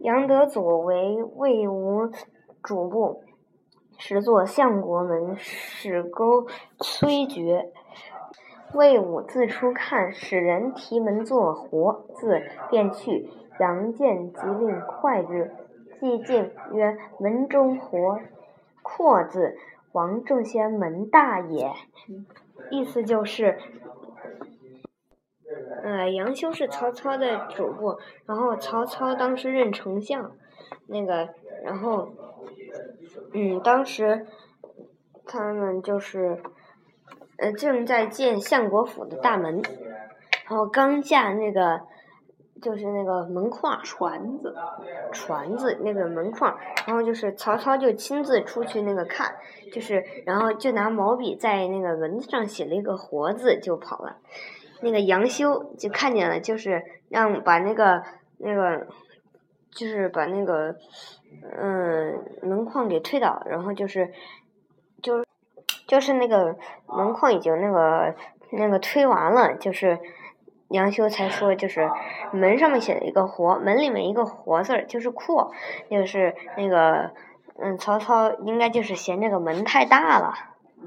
杨德祖为魏武主簿，始作相国门，使钩崔珏。魏武自出看，使人提门作活字，便去。杨见即令快之。既进，曰：“门中活阔字，王正先门大也。”意思就是，呃，杨修是曹操的主簿，然后曹操当时任丞相，那个，然后，嗯，当时他们就是。呃，正在建相国府的大门，然后刚架那个，就是那个门框船子，船子那个门框，然后就是曹操就亲自出去那个看，就是然后就拿毛笔在那个文字上写了一个活字就跑了，那个杨修就看见了，就是让把那个那个，就是把那个嗯门框给推倒，然后就是。就是就是那个门框已经那个那个推完了，就是杨修才说，就是门上面写了一个“活”，门里面一个“活”字儿，就是阔，就是那个嗯，曹操应该就是嫌这个门太大了。